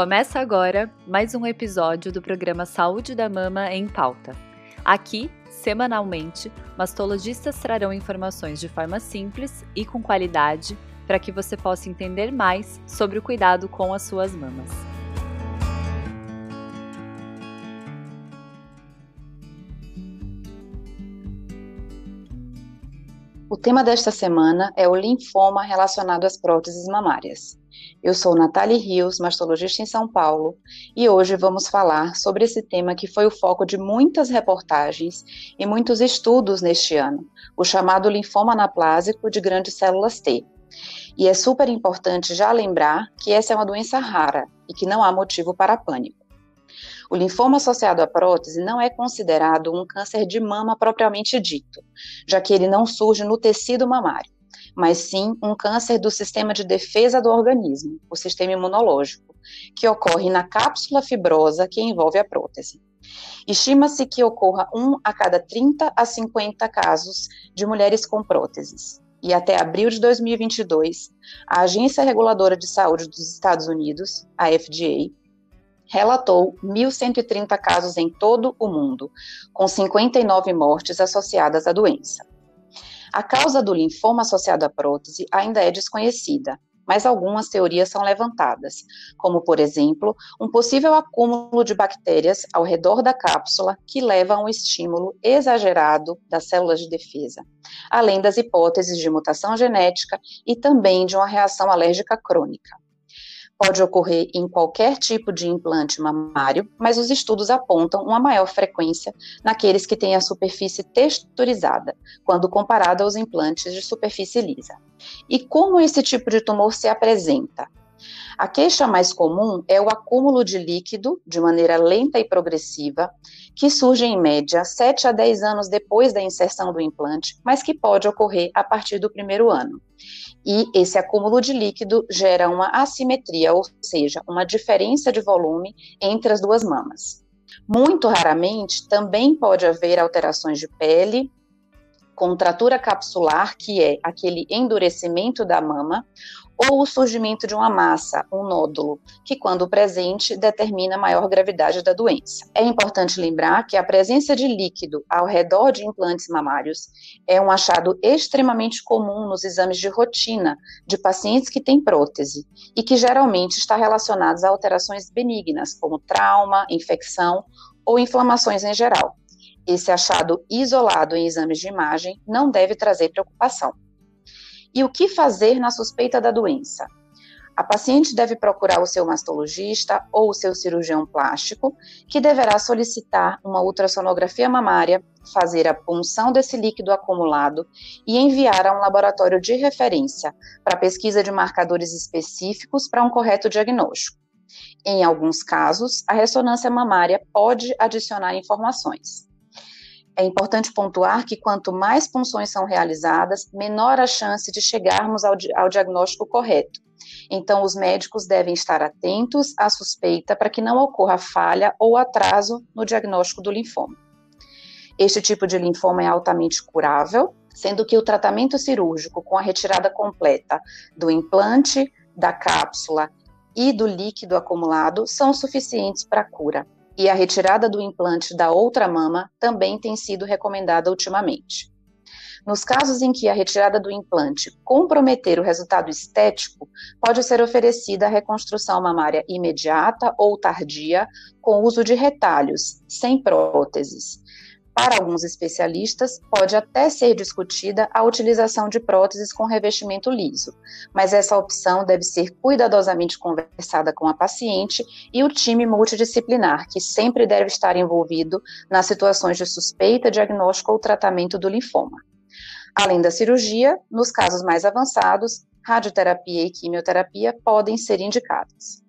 Começa agora mais um episódio do programa Saúde da Mama em Pauta. Aqui, semanalmente, mastologistas trarão informações de forma simples e com qualidade para que você possa entender mais sobre o cuidado com as suas mamas. O tema desta semana é o linfoma relacionado às próteses mamárias. Eu sou Nathalie Rios, mastologista em São Paulo, e hoje vamos falar sobre esse tema que foi o foco de muitas reportagens e muitos estudos neste ano, o chamado linfoma anaplásico de grandes células T. E é super importante já lembrar que essa é uma doença rara e que não há motivo para pânico. O linfoma associado à prótese não é considerado um câncer de mama propriamente dito, já que ele não surge no tecido mamário, mas sim um câncer do sistema de defesa do organismo, o sistema imunológico, que ocorre na cápsula fibrosa que envolve a prótese. Estima-se que ocorra um a cada 30 a 50 casos de mulheres com próteses. E até abril de 2022, a Agência Reguladora de Saúde dos Estados Unidos, a FDA, relatou 1.130 casos em todo o mundo, com 59 mortes associadas à doença. A causa do linfoma associado à prótese ainda é desconhecida, mas algumas teorias são levantadas, como, por exemplo, um possível acúmulo de bactérias ao redor da cápsula que leva a um estímulo exagerado das células de defesa, além das hipóteses de mutação genética e também de uma reação alérgica crônica pode ocorrer em qualquer tipo de implante mamário, mas os estudos apontam uma maior frequência naqueles que têm a superfície texturizada, quando comparado aos implantes de superfície lisa. E como esse tipo de tumor se apresenta? A queixa mais comum é o acúmulo de líquido, de maneira lenta e progressiva, que surge em média 7 a 10 anos depois da inserção do implante, mas que pode ocorrer a partir do primeiro ano. E esse acúmulo de líquido gera uma assimetria, ou seja, uma diferença de volume entre as duas mamas. Muito raramente, também pode haver alterações de pele, contratura capsular, que é aquele endurecimento da mama, ou o surgimento de uma massa, um nódulo, que, quando presente, determina a maior gravidade da doença. É importante lembrar que a presença de líquido ao redor de implantes mamários é um achado extremamente comum nos exames de rotina de pacientes que têm prótese e que geralmente está relacionado a alterações benignas, como trauma, infecção ou inflamações em geral. Esse achado isolado em exames de imagem não deve trazer preocupação. E o que fazer na suspeita da doença? A paciente deve procurar o seu mastologista ou o seu cirurgião plástico, que deverá solicitar uma ultrassonografia mamária, fazer a punção desse líquido acumulado e enviar a um laboratório de referência para pesquisa de marcadores específicos para um correto diagnóstico. Em alguns casos, a ressonância mamária pode adicionar informações. É importante pontuar que quanto mais punções são realizadas, menor a chance de chegarmos ao, ao diagnóstico correto. Então, os médicos devem estar atentos à suspeita para que não ocorra falha ou atraso no diagnóstico do linfoma. Este tipo de linfoma é altamente curável, sendo que o tratamento cirúrgico com a retirada completa do implante, da cápsula e do líquido acumulado são suficientes para a cura e a retirada do implante da outra mama também tem sido recomendada ultimamente. Nos casos em que a retirada do implante comprometer o resultado estético, pode ser oferecida a reconstrução mamária imediata ou tardia com uso de retalhos, sem próteses, para alguns especialistas, pode até ser discutida a utilização de próteses com revestimento liso, mas essa opção deve ser cuidadosamente conversada com a paciente e o time multidisciplinar, que sempre deve estar envolvido nas situações de suspeita, diagnóstico ou tratamento do linfoma. Além da cirurgia, nos casos mais avançados, radioterapia e quimioterapia podem ser indicadas.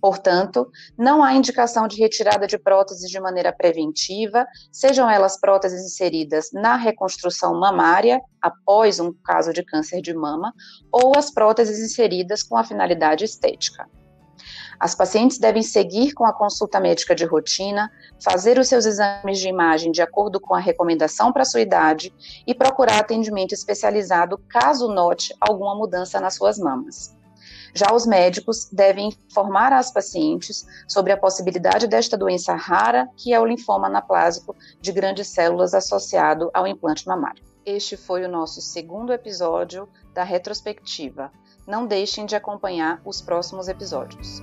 Portanto, não há indicação de retirada de próteses de maneira preventiva, sejam elas próteses inseridas na reconstrução mamária, após um caso de câncer de mama, ou as próteses inseridas com a finalidade estética. As pacientes devem seguir com a consulta médica de rotina, fazer os seus exames de imagem de acordo com a recomendação para sua idade e procurar atendimento especializado caso note alguma mudança nas suas mamas. Já os médicos devem informar as pacientes sobre a possibilidade desta doença rara, que é o linfoma anaplásico de grandes células associado ao implante mamário. Este foi o nosso segundo episódio da retrospectiva. Não deixem de acompanhar os próximos episódios.